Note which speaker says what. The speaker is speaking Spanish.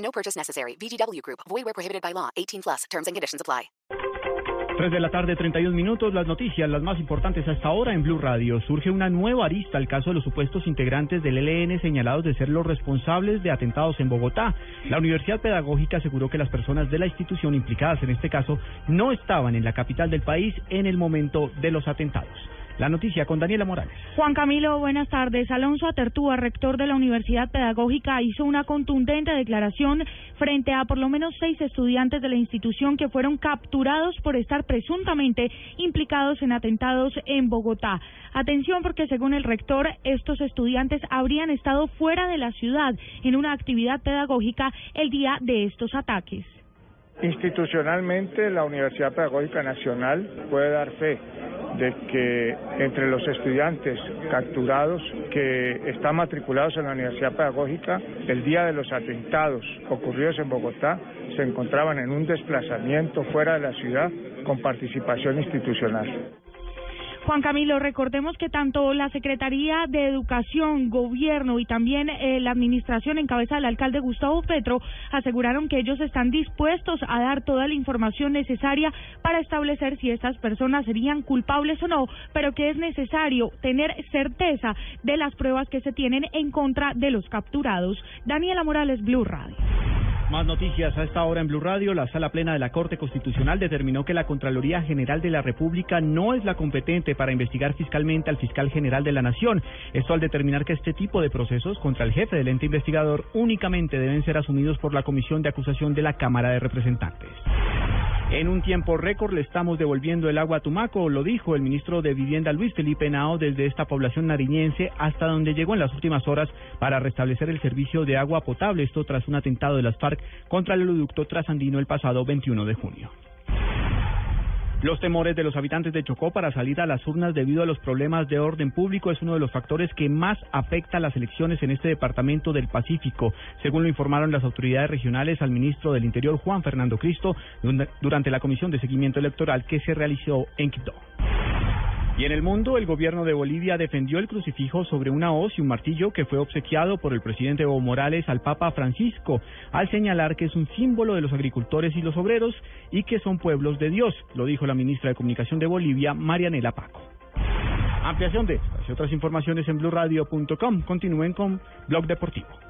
Speaker 1: No purchase necessary. VGW Group. Void where prohibited by law. 18 plus. Terms and conditions apply.
Speaker 2: 3 de la tarde, 31 minutos. Las noticias, las más importantes hasta ahora en Blue Radio. Surge una nueva arista al caso de los supuestos integrantes del ELN señalados de ser los responsables de atentados en Bogotá. La Universidad Pedagógica aseguró que las personas de la institución implicadas en este caso no estaban en la capital del país en el momento de los atentados. La noticia con Daniela Morales.
Speaker 3: Juan Camilo, buenas tardes. Alonso Atertúa, rector de la Universidad Pedagógica, hizo una contundente declaración frente a por lo menos seis estudiantes de la institución que fueron capturados por estar presuntamente implicados en atentados en Bogotá. Atención porque según el rector, estos estudiantes habrían estado fuera de la ciudad en una actividad pedagógica el día de estos ataques.
Speaker 4: Institucionalmente, la Universidad Pedagógica Nacional puede dar fe de que entre los estudiantes capturados que están matriculados en la Universidad Pedagógica, el día de los atentados ocurridos en Bogotá, se encontraban en un desplazamiento fuera de la ciudad con participación institucional.
Speaker 3: Juan Camilo, recordemos que tanto la Secretaría de Educación, Gobierno y también eh, la Administración en cabeza del alcalde Gustavo Petro aseguraron que ellos están dispuestos a dar toda la información necesaria para establecer si estas personas serían culpables o no, pero que es necesario tener certeza de las pruebas que se tienen en contra de los capturados. Daniela Morales, Blue Radio.
Speaker 2: Más noticias a esta hora en Blue Radio. La sala plena de la Corte Constitucional determinó que la Contraloría General de la República no es la competente para investigar fiscalmente al fiscal general de la Nación. Esto al determinar que este tipo de procesos contra el jefe del ente investigador únicamente deben ser asumidos por la Comisión de Acusación de la Cámara de Representantes. En un tiempo récord le estamos devolviendo el agua a Tumaco, lo dijo el ministro de Vivienda Luis Felipe Nao desde esta población nariñense hasta donde llegó en las últimas horas para restablecer el servicio de agua potable, esto tras un atentado de las FARC contra el oleoducto trasandino el pasado 21 de junio. Los temores de los habitantes de Chocó para salir a las urnas debido a los problemas de orden público es uno de los factores que más afecta a las elecciones en este departamento del Pacífico, según lo informaron las autoridades regionales al ministro del Interior Juan Fernando Cristo durante la comisión de seguimiento electoral que se realizó en Quito. Y en el mundo, el gobierno de Bolivia defendió el crucifijo sobre una hoz y un martillo que fue obsequiado por el presidente Evo Morales al Papa Francisco, al señalar que es un símbolo de los agricultores y los obreros y que son pueblos de Dios, lo dijo la ministra de Comunicación de Bolivia, Marianela Paco. Ampliación de estas otras informaciones en blurradio.com. Continúen con Blog Deportivo.